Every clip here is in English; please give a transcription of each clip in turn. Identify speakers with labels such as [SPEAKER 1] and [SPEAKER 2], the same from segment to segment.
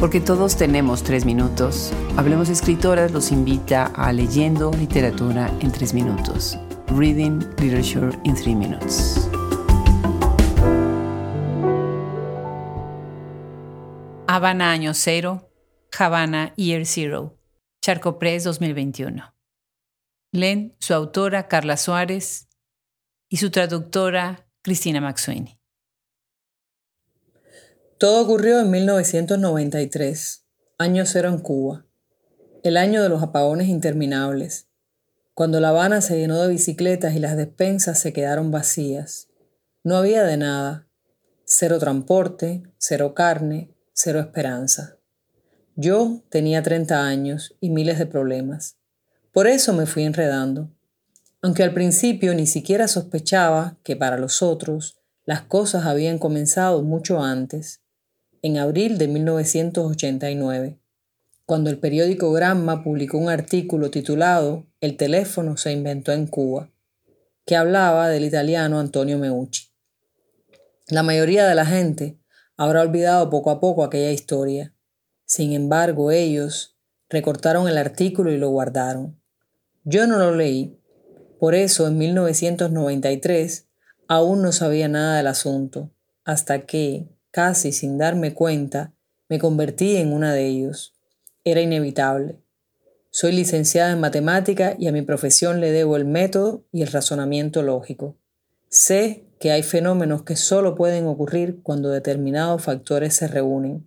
[SPEAKER 1] Porque todos tenemos tres minutos, Hablemos Escritoras los invita a Leyendo Literatura en tres minutos. Reading Literature in Three Minutes. Habana Año Cero, Havana Year Zero, Charco Press 2021. Len, su autora Carla Suárez y su traductora Cristina Maxuini.
[SPEAKER 2] Todo ocurrió en 1993, año cero en Cuba, el año de los apagones interminables, cuando La Habana se llenó de bicicletas y las despensas se quedaron vacías. No había de nada, cero transporte, cero carne, cero esperanza. Yo tenía 30 años y miles de problemas. Por eso me fui enredando. Aunque al principio ni siquiera sospechaba que para los otros las cosas habían comenzado mucho antes en abril de 1989, cuando el periódico Gramma publicó un artículo titulado El teléfono se inventó en Cuba, que hablaba del italiano Antonio Meucci. La mayoría de la gente habrá olvidado poco a poco aquella historia. Sin embargo, ellos recortaron el artículo y lo guardaron. Yo no lo leí. Por eso, en 1993, aún no sabía nada del asunto, hasta que, casi sin darme cuenta, me convertí en una de ellos. Era inevitable. Soy licenciada en matemática y a mi profesión le debo el método y el razonamiento lógico. Sé que hay fenómenos que solo pueden ocurrir cuando determinados factores se reúnen.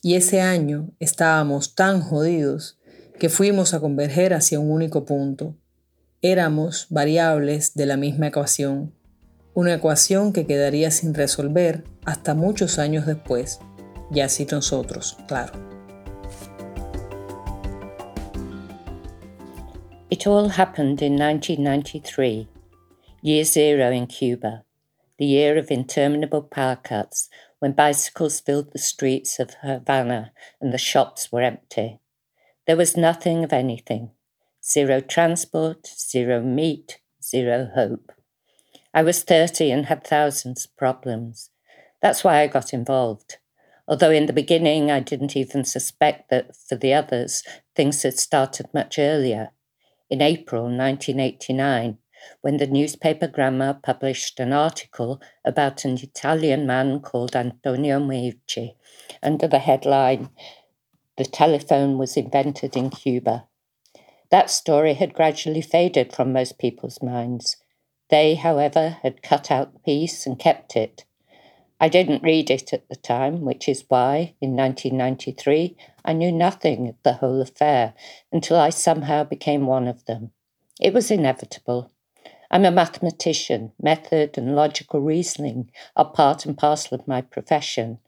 [SPEAKER 2] Y ese año estábamos tan jodidos que fuimos a converger hacia un único punto. Éramos variables de la misma ecuación una ecuación que quedaría sin resolver hasta muchos años después, y así nosotros, claro.
[SPEAKER 3] It all happened in 1993, year zero in Cuba, the year of interminable power cuts when bicycles filled the streets of Havana and the shops were empty. There was nothing of anything zero transport, zero meat, zero hope. I was 30 and had thousands of problems. That's why I got involved. Although in the beginning I didn't even suspect that for the others, things had started much earlier. In April 1989, when the newspaper Granma published an article about an Italian man called Antonio Meucci under the headline, The Telephone Was Invented in Cuba. That story had gradually faded from most people's minds. They, however, had cut out the piece and kept it. I didn't read it at the time, which is why, in 1993, I knew nothing of the whole affair until I somehow became one of them. It was inevitable. I'm a mathematician. Method and logical reasoning are part and parcel of my profession.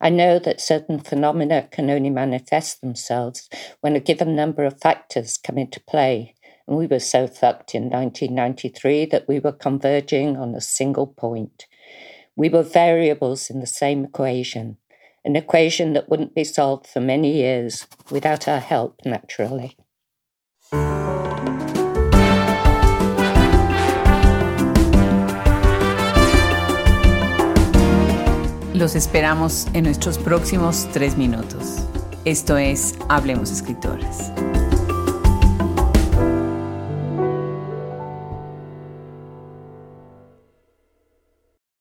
[SPEAKER 3] I know that certain phenomena can only manifest themselves when a given number of factors come into play, and we were so fucked in 1993 that we were converging on a single point. We were variables in the same equation, an equation that wouldn't be solved for many years without our help, naturally.
[SPEAKER 1] Los esperamos en nuestros próximos tres minutos. Esto es Hablemos Escritoras.